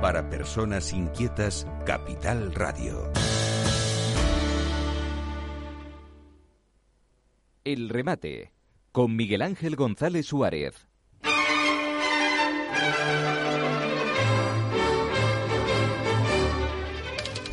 Para personas inquietas, Capital Radio. El remate con Miguel Ángel González Suárez.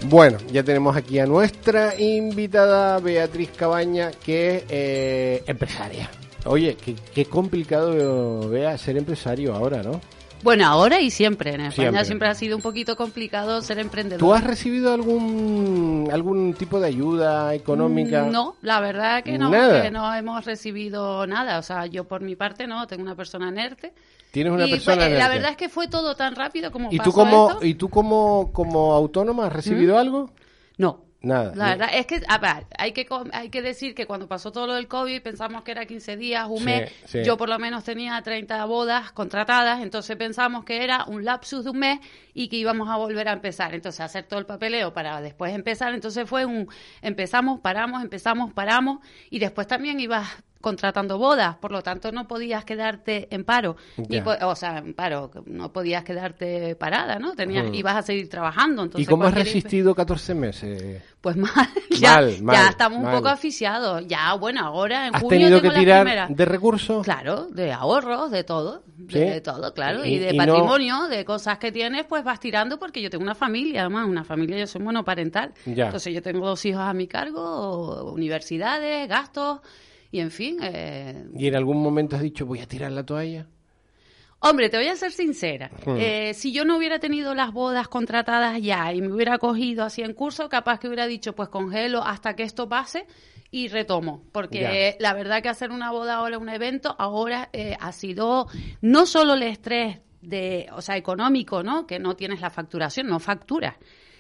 Bueno, ya tenemos aquí a nuestra invitada Beatriz Cabaña, que es eh, empresaria. Oye, qué, qué complicado vea ser empresario ahora, ¿no? Bueno, ahora y siempre. En España Siempre. siempre, ha sido un poquito complicado ser emprendedor. ¿Tú has recibido algún algún tipo de ayuda económica? No, la verdad que no, Nada. que no hemos recibido nada. O sea, yo por mi parte no, tengo una persona inerte. Tienes una y persona pues, en la verdad es que fue todo tan rápido como ¿Y pasó tú como esto. y tú como como autónoma has recibido algo? No. Nada. La verdad es que a ver, hay que hay que decir que cuando pasó todo lo del COVID pensamos que era 15 días, un Sí, mes. sí. Yo por lo menos tenía 30 bodas contratadas, entonces pensamos que era un lapsus de un mes y que íbamos a volver a empezar. Entonces hacer todo el papeleo para después empezar. Entonces fue un empezamos, paramos, empezamos, paramos y después también ibas contratando bodas, por lo tanto no podías quedarte en paro, ni o sea, en paro, no podías quedarte parada, ¿no? Tenías, Ujú. ibas a seguir trabajando. Entonces, ¿Y cómo has resistido 14 meses? pues mal, ya, Mal, mal, ya estamos mal. un poco asfixiados. Ya, bueno, ahora en ¿Has junio tenido que tengo las tirar primeras. de recursos? Claro, de ahorros, de todo, ¿Sí? de todo, claro, y, Y- de y no- patrimonio, de cosas que tienes, pues vas tirando porque yo tengo una familia, además, una familia, yo soy monoparental. Ya. Entonces yo tengo dos hijos a mi cargo, universidades, gastos, y en fin, eh, ¿Y en algún momento has dicho voy a tirar la toalla? Hombre, te voy a ser sincera. Hmm. Eh, si yo no hubiera tenido las bodas contratadas ya y me hubiera cogido así en curso, capaz que hubiera dicho, pues congelo hasta que esto pase y retomo. Porque la verdad que hacer una boda ahora, un evento, ahora eh, ha sido no solo el estrés de, o sea, económico, ¿no? Que no tienes la facturación, no facturas,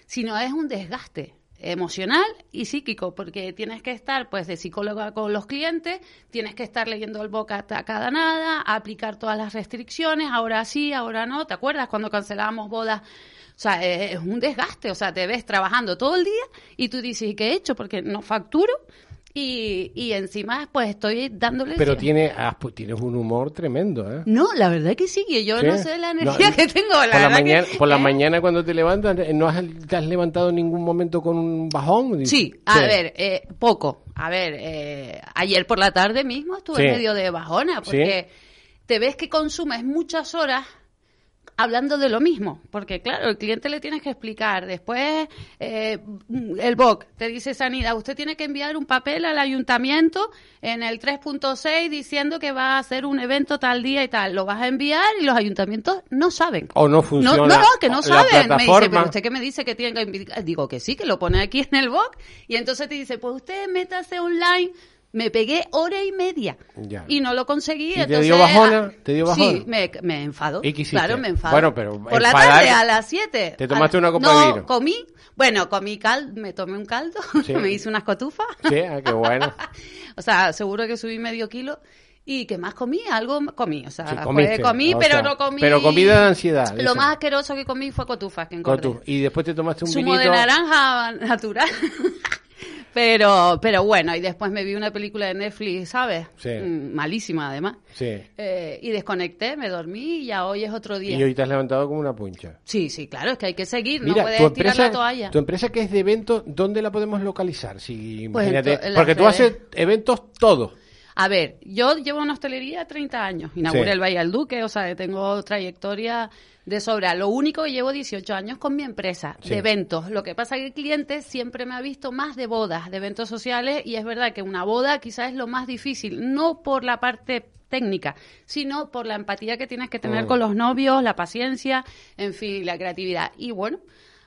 sino es un desgaste emocional y psíquico, porque tienes que estar pues de psicóloga con los clientes, tienes que estar leyendo el boca a cada nada, aplicar todas las restricciones, ahora sí, ahora no, ¿te acuerdas cuando cancelábamos bodas? O sea, eh, es un desgaste, o sea, te ves trabajando todo el día y tú dices, ¿y qué he hecho? Porque no facturo y, y encima pues estoy dándole... Pero tiene, ah, pues tienes un humor tremendo, ¿eh? No, la verdad que sí, que yo ¿Sí? no sé la energía No, que tengo. La por, la que- mañana, por la ¿eh? mañana cuando te levantas, ¿no has, te has levantado en ningún momento con un bajón? Sí, a ver, eh, poco. A ver, eh, ayer por la tarde mismo estuve Sí. medio de bajona porque te ves que consumes muchas horas hablando de lo mismo, porque claro, el cliente le tienes que explicar. Después, eh, el BOC te dice Sanidad, usted tiene que enviar un papel al ayuntamiento en el 3.6 diciendo que va a hacer un evento tal día y tal. Lo vas a enviar y los ayuntamientos no saben. O no funciona No, no, no, que no saben. Me dice, pero usted que me dice que tiene que. Digo que sí, que lo pone aquí en el box. Y entonces te dice, pues usted métase online. Me pegué hora y media Ya. y no lo conseguí. ¿Y te entonces, dio bajona? ah, ¿Te dio bajona? Sí, me, me enfado. ¿Y? Claro, me enfado. Bueno, pero Por la tarde a las 7. ¿Te tomaste una copa no, de vino? comí. Bueno, comí caldo, me tomé un caldo, Sí. me hice unas cotufas. Sí, ah, qué bueno. o sea, seguro que subí medio kilo. ¿Y qué más comí? Algo comí. O sea, Sí, pues, comiste, comí, o pero sea, no comí. pero comida de ansiedad, Lo más asqueroso que comí fue cotufas que engordé. tu- y después te tomaste un Zumo vinito. de naranja natural. Pero, pero bueno, y después me vi una película de Netflix, ¿sabes? Sí. Mm, Malísima, además. Sí. Eh, y desconecté, me dormí y ya hoy es otro día. Y hoy te has levantado como una puncha. Sí, sí, claro, es que hay que seguir, no Mira, puedes tu tirar empresa, la toalla. tu empresa que es de eventos, ¿dónde la podemos localizar? Si, Pues imagínate, porque tú haces eventos todos. A ver, yo llevo en hostelería 30 años. Inauguré Sí. el Valle del Duque, o sea, tengo trayectoria de sobra. Lo único que llevo 18 años con mi empresa Sí. de eventos. Lo que pasa es que el cliente siempre me ha visto más de bodas, de eventos sociales, y es verdad que una boda quizás es lo más difícil, no por la parte técnica, sino por la empatía que tienes que tener Mm. con los novios, la paciencia, en fin, la creatividad. Y bueno,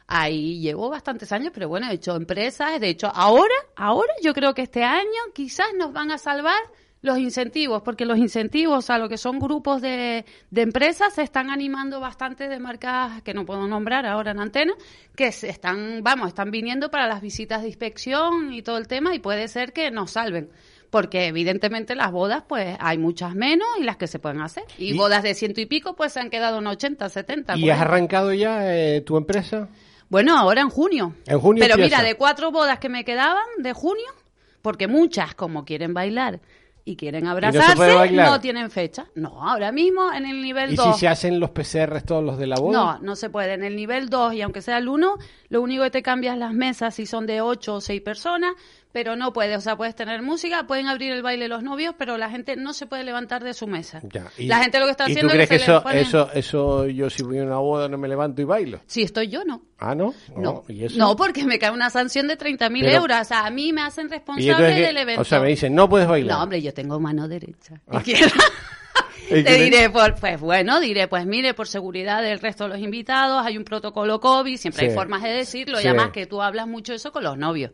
ahí llevo bastantes años, pero bueno, he hecho empresas, de hecho, ahora, ahora yo creo que este año quizás nos van a salvar los incentivos, porque los incentivos a lo que son grupos de, de empresas se están animando bastante de marcas que no puedo nombrar ahora en antena, que se están, vamos, están viniendo para las visitas de inspección y todo el tema y puede ser que nos salven. Porque evidentemente las bodas, pues hay muchas menos y las que se pueden hacer. Y, Y- bodas de ciento y pico, pues se han quedado en 80, 70. ¿Y por has arrancado ya eh, tu empresa? Bueno, ahora en junio. En junio Pero empieza. mira, de cuatro bodas que me quedaban de junio, porque muchas, como quieren bailar, y quieren se abrazarse, puede no, bailar? tienen fecha. No, ahora mismo en el nivel ¿Y 2. si se hacen los PCR todos los de la boda? No, no se puede. En el nivel 2 y aunque sea el 1, lo único que te cambias las mesas si son de 8 o 6 personas, pero no puedes. O sea, puedes tener música, pueden abrir el baile los novios, pero la gente no se puede levantar de su mesa. Ya, y- la gente lo que está ¿y haciendo tú crees que, es que se le eso, eso, eso yo si voy a una boda no me levanto y bailo? Si estoy yo, no. Ah, ¿no? No, ¿y eso? no, porque me cae una sanción de 30.000 Pero- euros. O sea, a mí me hacen ¿Y responsable del evento. O sea, me dicen, no puedes bailar. No, hombre, yo tengo mano derecha. Ah. Izquierda. ¿Y Te diré, por, pues bueno, diré, pues mire, por seguridad del resto de los invitados, hay un protocolo COVID, siempre Sí. hay formas de decirlo, Sí. y además que tú hablas mucho eso con los novios.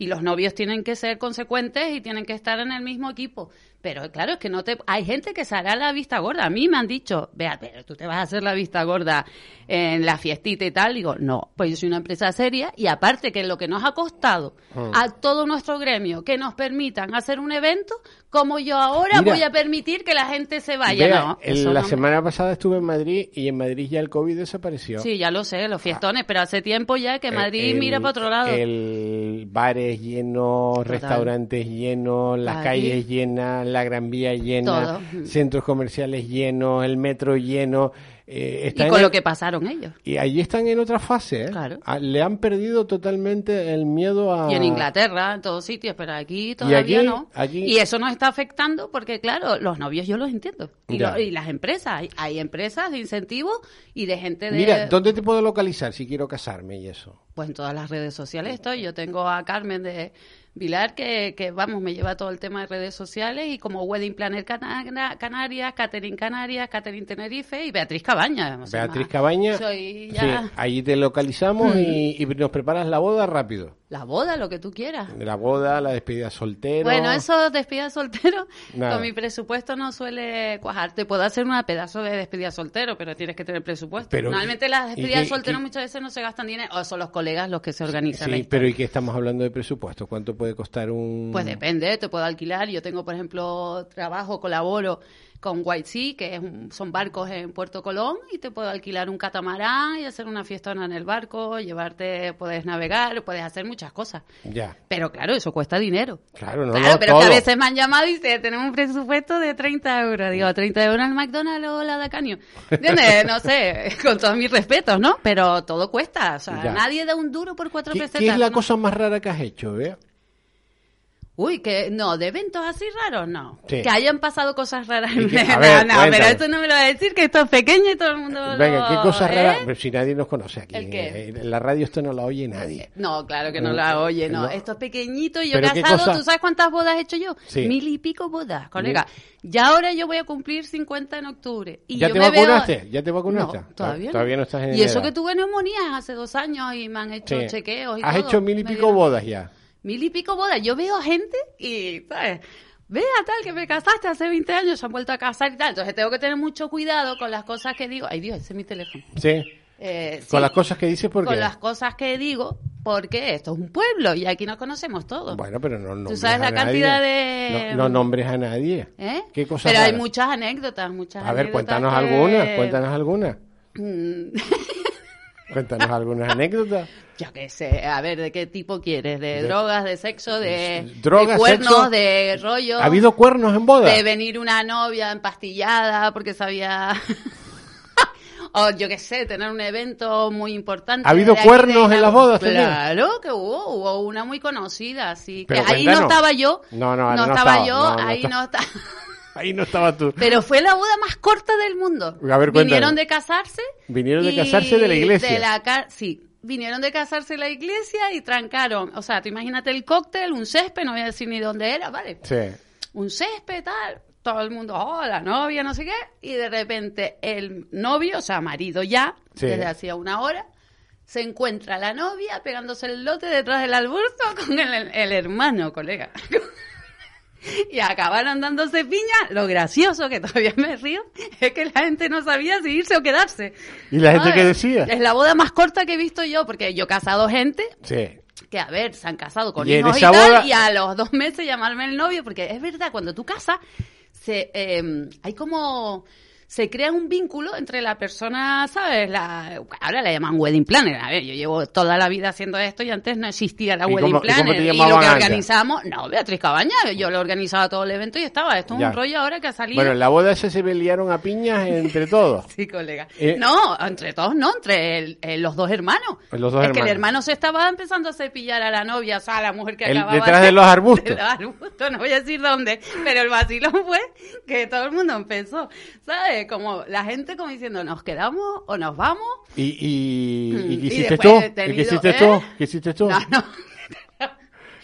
Y los novios tienen que ser consecuentes y tienen que estar en el mismo equipo. Pero claro, es que no te... Hay gente que se hará la vista gorda. A mí me han dicho, vea, pero tú te vas a hacer la vista gorda en la fiestita y tal. Digo, no, pues yo soy una empresa seria y aparte que lo que nos ha costado Mm. a todo nuestro gremio que nos permitan hacer un evento, como yo ahora Mira. voy a permitir que la gente se vaya. Vea, no, el- la no- semana pasada estuve en Madrid y en Madrid ya el COVID desapareció. Sí, ya lo sé, los fiestones, pero hace tiempo ya que Madrid El- mira para otro lado. El bares llenos, restaurantes llenos, las calles llenas, la Gran Vía llena, Todo. centros comerciales llenos, el metro lleno. eh, y con en- lo que pasaron ellos. y allí están en otra fase. ¿eh? Claro. Ah, Le han perdido totalmente el miedo a. Y en Inglaterra, en todos sitios, pero aquí todavía aquí- no. aquí- Y eso nos está afectando porque, claro, los novios yo los entiendo. Y, lo- y las empresas, hay, hay empresas de incentivo y de gente de... Mira, ¿dónde te puedo localizar si quiero casarme y eso? Pues en todas las redes sociales estoy. Yo tengo a Carmen de Vilar que, que, vamos, me lleva todo el tema de redes sociales y como Wedding Planner Cana- Canarias, Catherine Canarias, Catherine Tenerife y Beatriz Cabaña. Beatriz Cabaña. Soy ya Mm. Sí, allí te localizamos y, y nos preparas la boda rápido. La boda, lo que tú quieras. La boda, la despedida soltero. Bueno, eso despedida soltero, Nada. con mi presupuesto no suele cuajar. Te puedo hacer una pedazo de despedida soltero, pero tienes que tener presupuesto. Pero, Normalmente las ¿y despedidas qué- muchas veces no se gastan dinero, o son los colegas los que se organizan. Sí, pero ¿y qué estamos hablando de presupuesto? ¿Cuánto puede costar un...? Pues depende, te puedo alquilar. Yo tengo, por ejemplo, trabajo, colaboro con White Sea, que es un- son barcos en Puerto Colón, y te puedo alquilar un catamarán y hacer una fiestona en el barco, llevarte, puedes navegar, puedes hacer muchas cosas. Ya, Pero claro, eso cuesta dinero. claro, no, claro, no, pero que a veces me han llamado y dicen, tenemos un presupuesto de 30 euros. Digo, 30 euros al McDonald's o la Dacanio. ¿Entiendes? No sé, con todos mis respetos, ¿no? Pero todo cuesta. O sea, Ya. nadie da un duro por cuatro ¿Qué, pesetas. qué es la ¿no? cosa más rara que has hecho, vea? Uy, que no, de eventos así raros, no. Sí. Que hayan pasado cosas raras. Y que- no, ver, no, cuéntame. pero esto no me lo va a decir, que esto es pequeño y todo el mundo lo- Venga, ¿qué cosas ¿eh? raras? Pero si nadie nos conoce aquí. ¿El qué? eh, En la radio esto no la oye nadie. No, claro que no la oye, no. No. Esto es pequeñito. Yo he ¿Pero qué casado, cosa? ¿tú sabes cuántas bodas he hecho yo? Sí. Mil y pico bodas, colega. Ya ahora yo voy a cumplir 50 en octubre. Y ¿Ya yo te me veo- vacunaste? ¿Ya te vacunaste? No, todavía no. Todavía no estás en Y eso edad. que tuve neumonía hace dos años y me han hecho Sí. chequeos y Has todo. hecho mil y pico bodas ya. Mil y pico bodas. Yo veo a gente y, ¿sabes? Vea tal que me casaste hace 20 años, se han vuelto a casar y tal. Entonces tengo que tener mucho cuidado con las cosas que digo. Ay Dios, ese es mi teléfono. Sí. Eh, Con sí, las cosas que dices, ¿por qué? con las cosas que digo, porque esto es un pueblo y aquí nos conocemos todos. Bueno, pero no nombres sabes a la cantidad nadie. de- No, no nombres a nadie. ¿Eh? ¿Qué cosas Pero hay muchas anécdotas, muchas A ver, anécdotas cuéntanos que- algunas, cuéntanos algunas. Cuéntanos algunas anécdotas. Yo qué sé, a ver, ¿de qué tipo quieres? ¿De, De- drogas, de sexo, de, Drogas, de cuernos, sexo. de rollo? ¿Ha habido cuernos en boda? De venir una novia empastillada porque sabía... o yo qué sé, tener un evento muy importante. ¿Ha habido cuernos en las bodas también? Claro que hubo, hubo una muy conocida, sí. Que Pero ahí cuéntanos. no estaba yo. No, no, no estaba, estaba, yo, no, no ahí no estaba. Ahí no estaba tú. Pero fue la boda más corta del mundo. A ver. Vinieron de casarse. Vinieron de casarse de la iglesia. de la ca- sí, vinieron de casarse de la iglesia y trancaron. O sea, tú imagínate el cóctel, un césped, no voy a decir ni dónde era, ¿vale? Sí. Un césped, tal. Todo el mundo, oh, la novia, no sé qué. Y de repente el novio, o sea, marido ya, Sí. desde hacía una hora, se encuentra la novia pegándose el lote detrás del alburzo con el, el hermano, colega. Y acabaron dándose piña. Lo gracioso, que todavía me río, es que la gente no sabía si irse o quedarse. ¿Y la gente qué decía? Es la boda más corta que he visto yo, porque yo he casado gente Sí. que, a ver, se han casado con Y hijos y tal, boda- y a los dos meses llamarme el novio, porque es verdad, cuando tú casas, se, eh, hay como se crea un vínculo entre la persona, ¿sabes? La, ahora le llaman wedding planner. A ver, yo llevo toda la vida haciendo esto y antes no existía la ¿Y wedding cómo- y cómo planner. te Y, lo que organizamos, no, Beatriz Cabaña, yo lo organizaba todo el evento y estaba. Esto es Ya. un rollo ahora que ha salido. Bueno, en la boda esa se pelearon a piñas entre todos. Sí, colega. Eh, no, entre todos no, entre el- eh, los dos hermanos. Los dos es que el hermano se estaba empezando a cepillar a la novia, o sea, a la mujer que El- acababa detrás de los arbustos. de los arbustos, no voy a decir dónde, pero el vacilón fue que todo el mundo empezó, ¿sabes? Como la gente como diciendo, ¿nos quedamos o nos vamos? ¿Y, y, Mm, y y qué hiciste tú? he ¿Y tenido- qué hiciste ¿eh? tú? ¿Qué hiciste tú? No, no.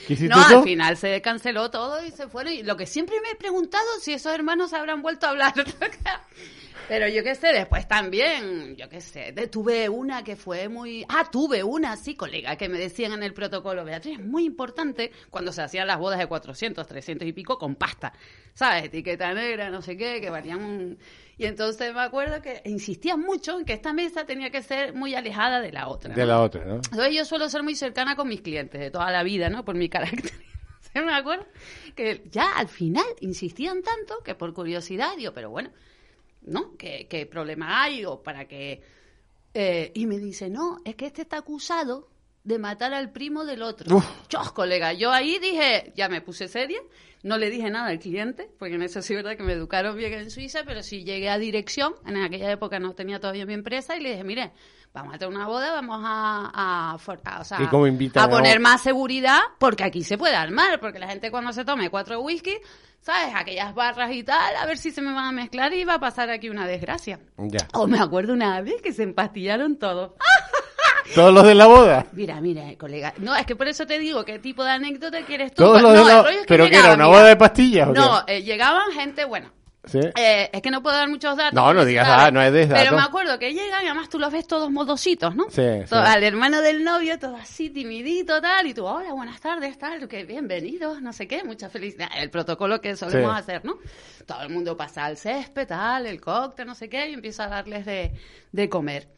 ¿Qué hiciste No, tú? al final se canceló todo y se fueron. Y lo que siempre me he preguntado si esos hermanos habrán vuelto a hablar. Pero yo qué sé, después también, yo qué sé, tuve una que fue muy... Ah, tuve una, sí, colega, que me decían en el protocolo, Beatriz, es muy importante cuando se hacían las bodas de 400, 300 y pico con pasta, ¿sabes? Etiqueta negra, no sé qué, que varían un... Y entonces me acuerdo que insistían mucho en que esta mesa tenía que ser muy alejada de la otra. De la otra, ¿no? Entonces yo suelo ser muy cercana con mis clientes de toda la vida, ¿no? Por mi carácter. ¿Se me acuerdo? Que ya al final insistían tanto que por curiosidad digo, pero bueno, ¿no? ¿Qué, qué problema hay? O para que... eh, y me dice, no, es que este está acusado de matar al primo del otro. Uf. Chos, colega, yo ahí dije, ya me puse seria, no le dije nada al cliente, porque en eso sí es verdad que me educaron bien en Suiza, pero sí llegué a dirección, en aquella época no tenía todavía mi empresa, y le dije, mire, vamos a tener una boda, vamos a, a, for- a- o sea, ¿Y cómo invitan a poner más seguridad, porque aquí se puede armar, porque la gente cuando se tome cuatro whisky, ¿sabes? Aquellas barras y tal, a ver si se me van a mezclar y va a pasar aquí una desgracia. Ya. O me acuerdo una vez que se empastillaron todos. ¿Todos los de la boda? Mira, mira, colega. No, es que por eso te digo, ¿qué tipo de anécdota quieres tú? ¿Todos Pues los no, de la que ¿Pero qué era? ¿Una mira. boda de pastillas o qué? No, eh, llegaban gente, bueno, ¿Sí? eh, es que no puedo dar muchos datos. No, no digas nada, no es de datos. Pero me acuerdo que llegan y además tú los ves todos modositos, ¿no? Sí, Todo- sí. Al hermano del novio, todo así timidito, tal, y tú, hola, buenas tardes, tal, que bienvenidos, no sé qué, mucha felicidad. El protocolo que solemos Sí. hacer, ¿no? Todo el mundo pasa al césped, tal, el cóctel, no sé qué, y empieza a darles de, de comer.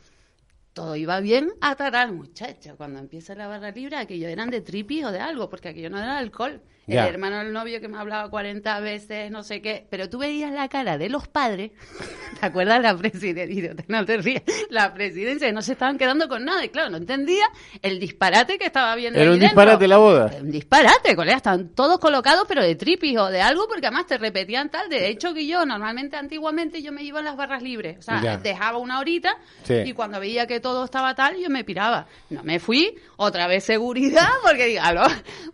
Todo iba bien hasta tal muchacho. Cuando empieza la barra libre, aquello eran de tripi o de algo, porque aquello no era alcohol. Ya. El hermano del novio que me hablaba 40 veces, no sé qué. Pero tú veías la cara de los padres. ¿Te acuerdas la presidencia? No te rías. La presidencia, no se estaban quedando con nada. Y claro, no entendía el disparate que estaba viendo Era ahí un dentro. disparate la boda. Un disparate, colega. Estaban todos colocados, pero de tripis o de algo, porque además te repetían tal. De hecho, que yo, normalmente, antiguamente, yo me iba a las barras libres. O sea, Ya. dejaba una horita Sí. y cuando veía que todo estaba tal, yo me piraba. No me fui, otra vez seguridad, porque digo, "Aló".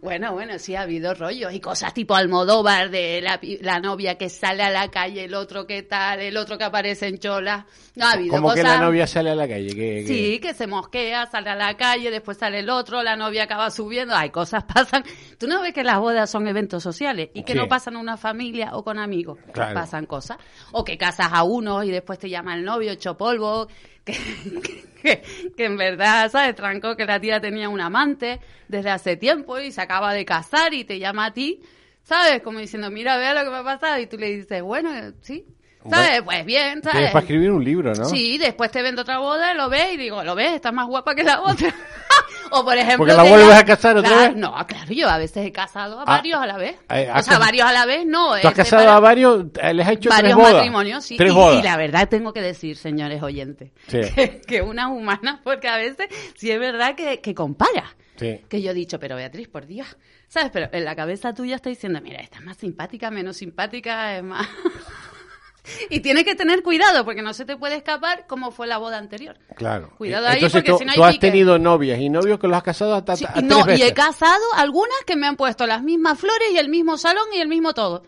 bueno, bueno, sí ha habido rollos y cosas tipo Almodóvar de la, la novia que sale a la calle, el otro que tal, el otro que aparece en chola. No ha habido Como que cosas... la novia sale a la calle. Que, que- Sí, que se mosquea, sale a la calle, después sale el otro, la novia acaba subiendo, hay cosas pasan. Tú no ves que las bodas son eventos sociales y que Sí. no pasan en una familia o con amigos, Claro. pasan cosas. O que casas a uno y después te llama el novio hecho polvo, que, en verdad, ¿sabes? Trancó que la tía tenía un amante desde hace tiempo y se acaba de casar y te llama a ti, ¿sabes? Como diciendo, mira, vea lo que me ha pasado y tú le dices, bueno, sí. ¿Sabes? Pues bien, ¿sabes? Tienes para escribir un libro, ¿no? Sí, después te vendo otra boda, lo ves y digo, ¿lo ves? Estás más guapa que la otra. o por ejemplo... Porque la vuelves llama- a casar otra Claro, vez. No, claro, yo a veces he casado a Ah, varios a la vez. eh, o sea, varios a la vez, no. Tú has casado separado a varios, eh, les has hecho varios tres bodas. matrimonios, sí. Tres y, bodas. y la verdad tengo que decir, señores oyentes, Sí. que, que una humana, porque a veces sí es verdad que, que compara. Sí. Que yo he dicho, pero Beatriz, por Dios, ¿sabes? Pero en la cabeza tuya está diciendo, mira, esta es más simpática, menos simpática, es más... y tienes que tener cuidado, porque no se te puede escapar como fue la boda anterior. Claro. Cuidado ahí, Entonces porque tú, si no hay tú has pique. tenido novias y novios que los has casado hasta Sí, a tres no, y veces. he casado algunas que me han puesto las mismas flores y el mismo salón y el mismo todo.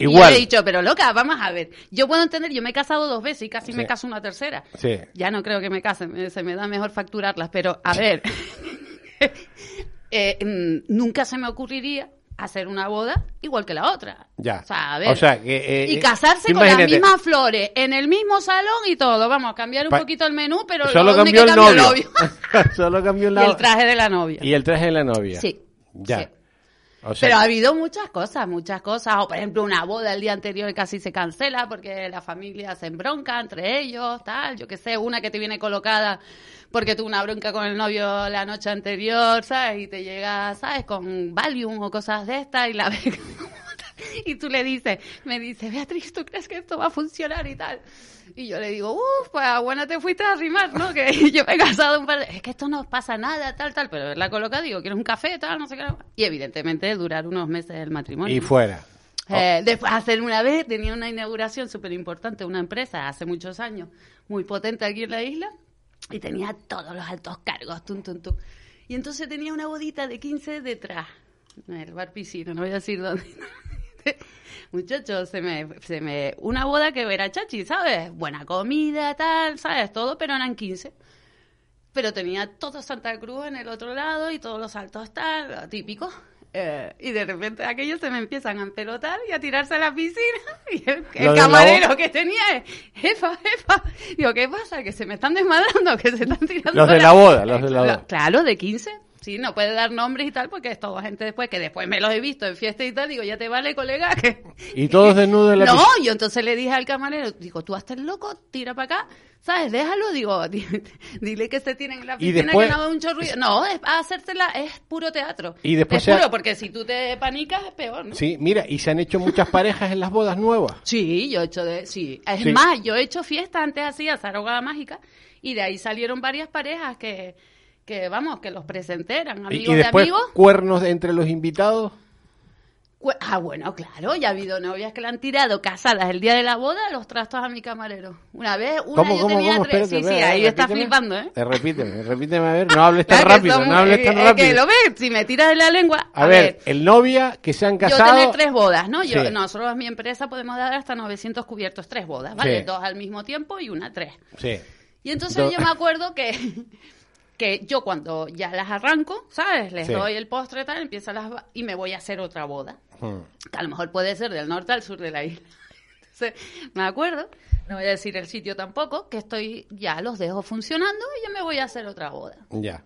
Y Igual. yo he dicho, pero loca, vamos a ver. Yo puedo entender, yo me he casado dos veces y casi Sí. me caso una tercera. Sí. Ya no creo que me case, se me da mejor facturarlas, pero a ver, eh, mm, nunca se me ocurriría hacer una boda igual que la otra. Ya. O sea, a ver. O sea, que, eh, y eh, casarse con las mismas flores, en el mismo salón y todo. Vamos a cambiar un Pa- poquito el menú, pero Solo cambió el que cambia novio. novio. Solo cambió y la el traje de la novia. y el traje de la novia. Sí. Ya. sí. O sea, Pero ha habido muchas cosas, muchas cosas. O, por ejemplo, una boda el día anterior casi se cancela porque la familia se embronca entre ellos, tal. Yo qué sé, una que te viene colocada porque tuvo una bronca con el novio la noche anterior, ¿sabes? Y te llega, ¿sabes? Con Valium o cosas de estas y la ves. y tú le dices, me dice, Beatriz, ¿tú crees que esto va a funcionar y tal? Y yo le digo, uff, pues buena te fuiste a arrimar, ¿no? Que yo me he casado un par de... Es que esto no pasa nada, tal, tal, pero la coloca, digo, ¿quieres un café, tal, no sé qué? Y evidentemente durar unos meses el matrimonio. Y fuera. Eh, después, hacer una vez, tenía una inauguración súper importante, una empresa hace muchos años, muy potente aquí en la isla, y tenía todos los altos cargos, tum, tum, tum. Y entonces tenía una bodita de 15 detrás, en el bar piscino, no voy a decir dónde. Muchachos, se me, se me, una boda que era chachi, ¿sabes? Buena comida, tal, ¿sabes? Todo, pero eran 15. Pero tenía todo Santa Cruz en el otro lado y todos los altos tal, típico. Eh, y de repente aquellos se me empiezan a empelotar y a tirarse a la piscina. Y el, la camarero que tenía es, jefa, jefa. Digo, ¿qué pasa? Que se me están desmadrando, que se están tirando. Los de a la boda, los de la boda. Claro, de 15. Sí, no puede dar nombres y tal, porque es toda gente después, que después me los he visto en fiesta y tal. Digo, ya te vale, colega. Que... Y todos desnudos en la No, yo entonces le dije al camarero, digo, tú hazte el loco, tira para acá, ¿sabes? Déjalo, digo, di- dile que se tienen en la piscina después- que no mucho ruido. No, es hacérsela, es puro teatro. Y después es ha- puro, porque si tú te panicas es peor, ¿no? Sí, mira, y se han hecho muchas parejas en las bodas nuevas. Sí, yo he hecho de, sí. Es Sí. más, yo he hecho fiesta antes así, a Zarogada Mágica, y de ahí salieron varias parejas que, que vamos, que los presenté, eran amigos y después de amigos. cuernos entre los invitados. Ah, bueno, claro, ya ha habido novias que le han tirado casadas el día de la boda los trastos a mi camarero. Una vez, una ¿Cómo, yo cómo, tenía cómo? tres. Espérate, sí, sí, ahí está flipando, ¿eh? Eh, repíteme, repíteme, a ver, no hables tan Claro rápido, no hables tan eh, rápido. que lo ves, si me tiras de la lengua. A, ver, el novia que se han yo casado. tener tres bodas, ¿no? Yo, Sí. Nosotros, mi empresa, podemos dar hasta 900 cubiertos, tres bodas, ¿vale? Sí. Dos al mismo tiempo y una tres. Sí. Y entonces Do- yo me acuerdo que, que yo cuando ya las arranco, ¿sabes? Les Sí. doy el postre tal, empiezo las y me voy a hacer otra boda. Hmm. Que a lo mejor puede ser del norte al sur de la isla. Entonces, me acuerdo, no voy a decir el sitio tampoco, que estoy, ya los dejo funcionando y yo me voy a hacer otra boda. Ya.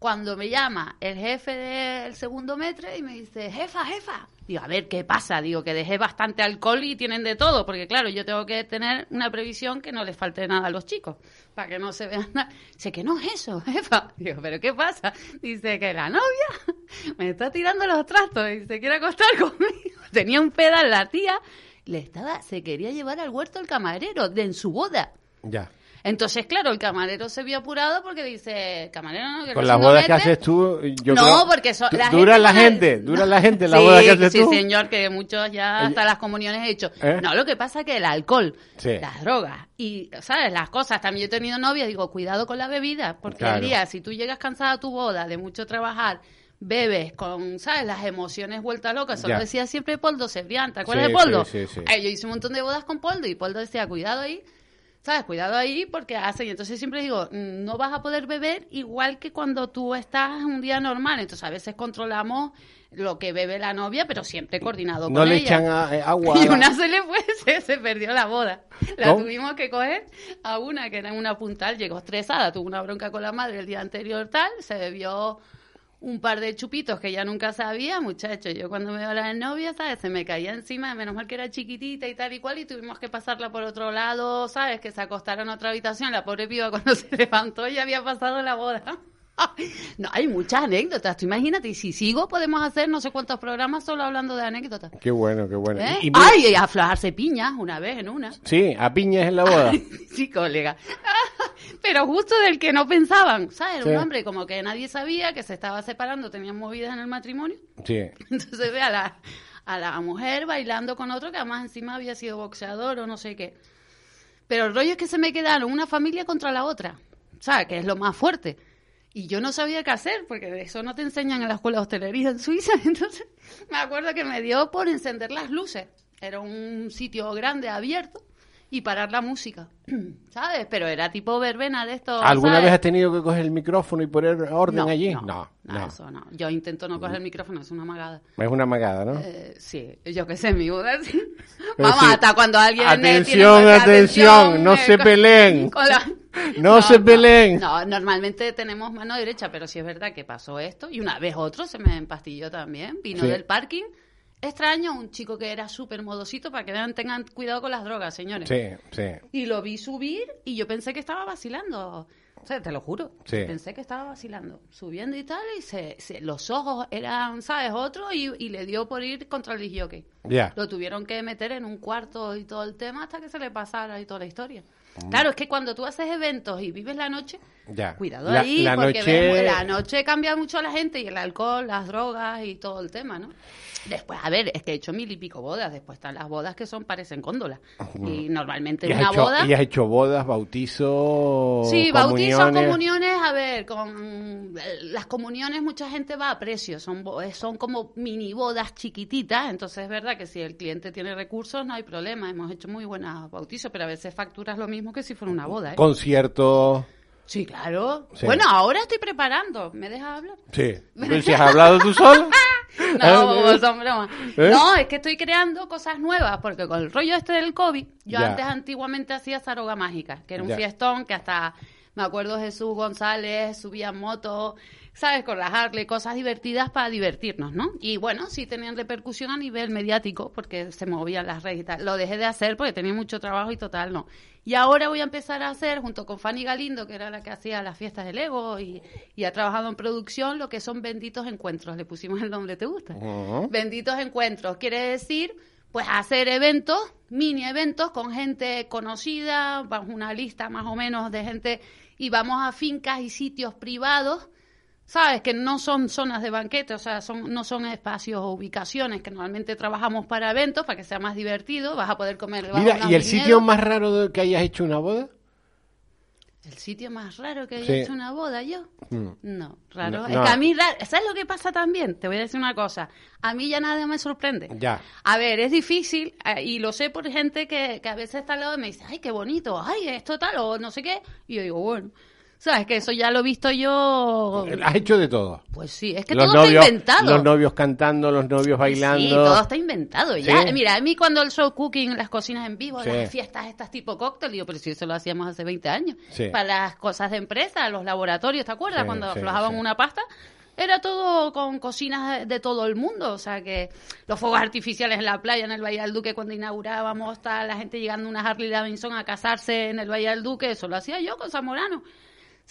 Cuando me llama el jefe del segundo metre y me dice, jefa, jefa. Digo, a ver, ¿qué pasa? Digo, que dejé bastante alcohol y tienen de todo, porque claro, yo tengo que tener una previsión que no les falte nada a los chicos, para que no se vean nada. Dice, que no es eso, jefa. Digo, ¿pero qué pasa? Dice, que la novia me está tirando los trastos y se quiere acostar conmigo. Tenía un pedal la tía, le estaba, se quería llevar al huerto el camarero de en su boda. Ya. Entonces, claro, el camarero se vio apurado porque dice, camarero no, que Con las bodas que mete". haces tú, yo no, creo- porque du- la dura gente la gente, dura la gente la sí, boda que haces sí, tú. señor, que muchos ya hasta las comuniones he hecho. ¿Eh? No, lo que pasa es que el alcohol, Sí. las drogas y, ¿sabes? Las cosas. También yo he tenido novia, digo, cuidado con la bebida, porque Claro. el día, si tú llegas cansada a tu boda, de mucho trabajar, bebes con, ¿sabes? Las emociones vueltas locas. Eso Ya. lo decía siempre Poldo Cebrián. ¿Te acuerdas Sí, de Poldo? sí, sí, sí. Eh, yo hice un montón de bodas con Poldo y Poldo decía, cuidado ahí. ¿Sabes? Cuidado ahí porque hacen. Y entonces siempre digo, mm, no vas a poder beber igual que cuando tú estás un día normal. Entonces a veces controlamos lo que bebe la novia, pero siempre coordinado No con le ella. echan a- eh, agua. a Y la- una se le fue, se, se perdió la boda. La tuvimos que coger a una que era en una puntal, llegó estresada, tuvo una bronca con la madre el día anterior tal, se bebió un par de chupitos que ya nunca sabía, muchacho. Yo cuando me iba la novia, ¿sabes? Se me caía encima, menos mal que era chiquitita y tal y cual, y tuvimos que pasarla por otro lado, ¿sabes? Que se acostara en otra habitación. La pobre piba cuando se levantó ya había pasado la boda. No, hay muchas anécdotas. Tú imagínate, y si sigo, podemos hacer no sé cuántos programas solo hablando de anécdotas. Qué bueno, qué bueno. ¿Eh? Y- y mira- Ay, aflojarse piñas una vez en una. Sí, a piñas en la boda. Sí, colega. Pero justo del que no pensaban, ¿sabes? Sí. Un hombre como que nadie sabía que se estaba separando, tenían movidas en el matrimonio. Sí. Entonces ve a la, a la mujer bailando con otro que además encima había sido boxeador o no sé qué. Pero el rollo es que se me quedaron una familia contra la otra, ¿sabes? Que es lo más fuerte. Y yo no sabía qué hacer, porque eso no te enseñan en la escuela de hostelería en Suiza. Entonces me acuerdo que me dio por encender las luces. Era un sitio grande, abierto, y parar la música, ¿sabes? Pero era tipo verbena de esto. ¿Alguna ¿sabes? vez has tenido que coger el micrófono y poner orden no, allí? No, no. no, no. eso no. Yo intento no coger el micrófono, es una magada. Es una magada, ¿no? Eh, sí, yo que sé, mi boda Vamos, sí. hasta cuando alguien... eh, tiene Atención, atención, no eh, se peleen. con la- No se peleen. No, normalmente tenemos mano derecha, pero sí es verdad que pasó esto. Y una vez otro se me empastilló también. Vino Sí. del parking. Extraño, un chico que era súper modosito para que vean, tengan cuidado con las drogas, señores. Sí, sí. Y lo vi subir y yo pensé que estaba vacilando. O sea, te lo juro. Sí. Pensé que estaba vacilando. Subiendo y tal, y se, se- los ojos eran, ¿sabes? Otro, y, y le dio por ir contra el disjockey. Ya. Lo tuvieron que meter en un cuarto y todo el tema hasta que se le pasara y toda la historia. Claro, es que cuando tú haces eventos y vives la noche, Ya. cuidado La- ahí, la porque noche- la noche cambia mucho a la gente y el alcohol, las drogas y todo el tema, ¿no? Después, a ver, es que he hecho mil y pico bodas, después están las bodas que son, parecen góndolas. Y normalmente ¿Y una hecho, boda... y has hecho bodas, bautizos, Sí, bautizos, comuniones? comuniones, a ver, con las comuniones mucha gente va a precio, son, eh, son como mini bodas chiquititas, entonces es verdad que si el cliente tiene recursos no hay problema, hemos hecho muy buenas bautizos, pero a veces facturas lo mismo que si fuera una boda, ¿eh? Conciertos. Sí, claro. Sí. Bueno, ahora estoy preparando, ¿me dejas hablar? Sí. Pero si has hablado tú solo. No, son bromas. ¿Eh? No, es que estoy creando cosas nuevas, porque con el rollo este del COVID, yo Ya. antes antiguamente hacía Zaroga Mágica, que era un Ya. fiestón que hasta, me acuerdo Jesús González subía en moto, ¿sabes? Con las Harley, cosas divertidas para divertirnos, ¿no? Y bueno, sí tenían repercusión a nivel mediático, porque se movían las redes y tal. Lo dejé de hacer porque tenía mucho trabajo y total no. Y ahora voy a empezar a hacer, junto con Fanny Galindo, que era la que hacía las fiestas del Ego y, y ha trabajado en producción, lo que son benditos encuentros. Le pusimos el nombre, ¿te gusta? Benditos encuentros. Quiere decir, pues hacer eventos, mini eventos con gente conocida, vamos una lista más o menos de gente y vamos a fincas y sitios privados, ¿sabes? Que no son zonas de banquete, o sea, son, no son espacios o ubicaciones que normalmente trabajamos para eventos, para que sea más divertido, vas a poder comer Mira, ¿y el sitio más raro de que hayas hecho una boda? ¿El sitio más raro que haya Sí. hecho una boda yo? Mm. No, raro. No, es no. que a mí, ¿sabes lo que pasa también? Te voy a decir una cosa. A mí ya nada me sorprende. Ya. A ver, es difícil, eh, y lo sé por gente que, que a veces está al lado y me dice, ay, qué bonito, ay, esto tal, o no sé qué. Y yo digo, bueno, ¿sabes? Que eso ya lo he visto yo. Has hecho de todo. Pues sí, es que los todo novios, está inventado. Los novios cantando, los novios bailando. Sí, todo está inventado. Ya, Sí. Mira, a mí cuando el show cooking, las cocinas en vivo, Sí. las fiestas estas tipo cóctel, digo, pero si eso lo hacíamos hace 20 años. Sí. Para las cosas de empresa, los laboratorios, ¿te acuerdas? Cuando aflojaban una pasta. Era todo con cocinas de, todo el mundo, o sea que los fuegos artificiales en la playa, en el Valle del Duque, cuando inaugurábamos, está la gente llegando a una Harley Davidson a casarse en el Valle del Duque, eso lo hacía yo con Zamorano.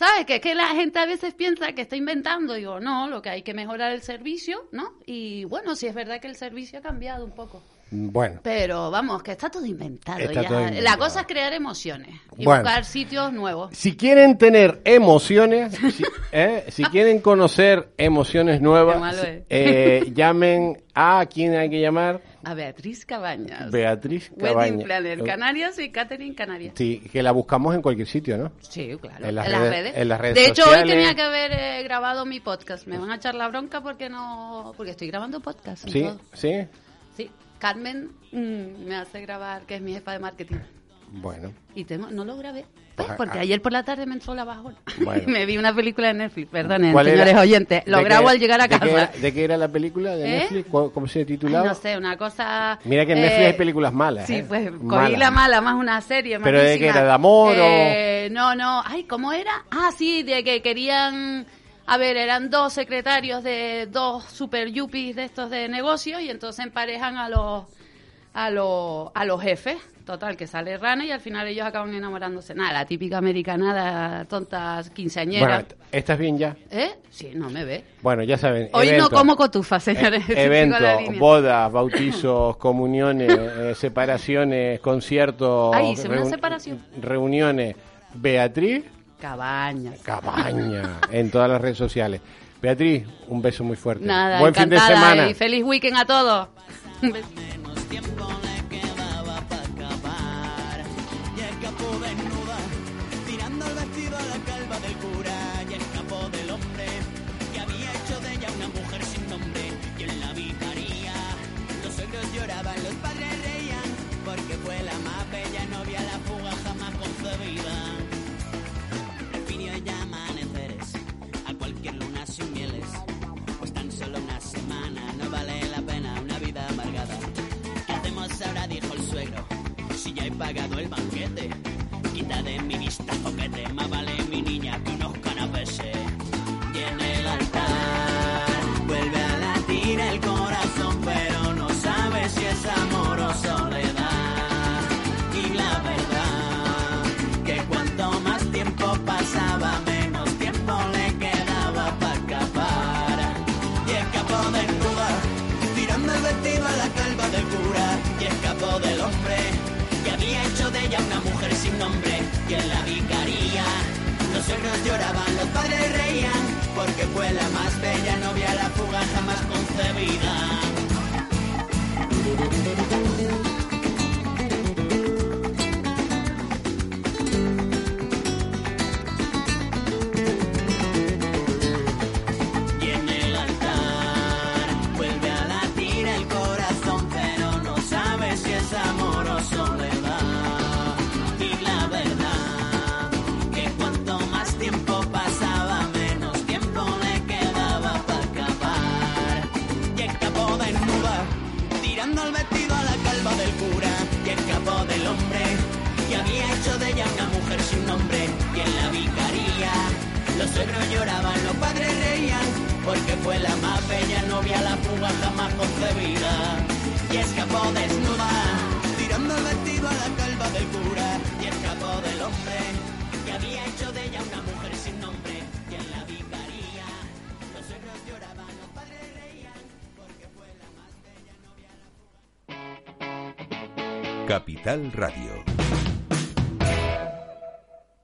¿Sabes? Que es que la gente a veces piensa que está inventando. Digo, no, lo que hay que mejorar el servicio, ¿no? Y bueno, sí es verdad que el servicio ha cambiado un poco. Bueno, Pero vamos, que está todo inventado. Está ya. todo inventado. La cosa es crear emociones y Bueno. buscar sitios nuevos. si quieren tener emociones, si, ¿eh? si quieren conocer emociones nuevas, eh, llamen a quién hay que llamar. A Beatriz Cabañas. Beatriz Wedding Cabaña. Planner, Canarias y Catherine Canarias. Sí, que la buscamos en cualquier sitio, ¿no? Sí, claro. En las redes- en las redes de hecho, sociales. hoy tenía que haber eh, grabado mi podcast. Me van a echar la bronca porque no. Porque estoy grabando podcast. Sí, todo. sí. Sí. Carmen mm, me hace grabar, que es mi jefa de marketing. Bueno, Y tengo, no lo grabé. Pues, porque ah. ayer por la tarde me entró la bajona. Bueno. me vi una película de Netflix. Perdonen, ¿Cuál era? señores oyentes. Lo ¿De grabo al llegar a de qué casa. era- ¿De qué era la película de ¿Eh? Netflix? ¿Cómo, se Ay, titulaba? no sé, una cosa... Mira que en Netflix eh, hay películas malas. Sí, ¿eh? pues cogí Malas. la mala, más una serie. ¿Pero de qué malísima. era? ¿De amor o...? Eh, No, no. Ay, ¿cómo era? Ah, sí, de que querían... A ver, eran dos secretarios de dos super yuppies de estos de negocios y entonces emparejan a los a los a los jefes. Total, que sale rana y al final ellos acaban enamorándose. Nada, la típica americanada, tontas, quinceañera. Bueno, ¿estás bien ya? ¿Eh? Sí, no me ve. Bueno, ya saben. Hoy no como cotufa, señores. La Eventos, bodas, bautizos, comuniones, eh, separaciones, conciertos. Ay, hice una separación. Reuniones. Beatriz Cabañas. Cabaña en todas las redes sociales. Beatriz, un beso muy fuerte. Nada, Buen fin de semana. y feliz weekend a todos. Un besito. de me. Reían, porque fue la más bella novia, la fuga jamás concebida. Los suegros lloraban, los padres reían, porque fue la más bella novia, la fuga jamás concebida. Y escapó desnuda, tirando el vestido a la calva del cura. Y escapó del hombre que había hecho de ella una mujer sin nombre. Y en la vicaría, los suegros lloraban, los padres reían, porque fue la más bella novia, la fuga. Capital Radio.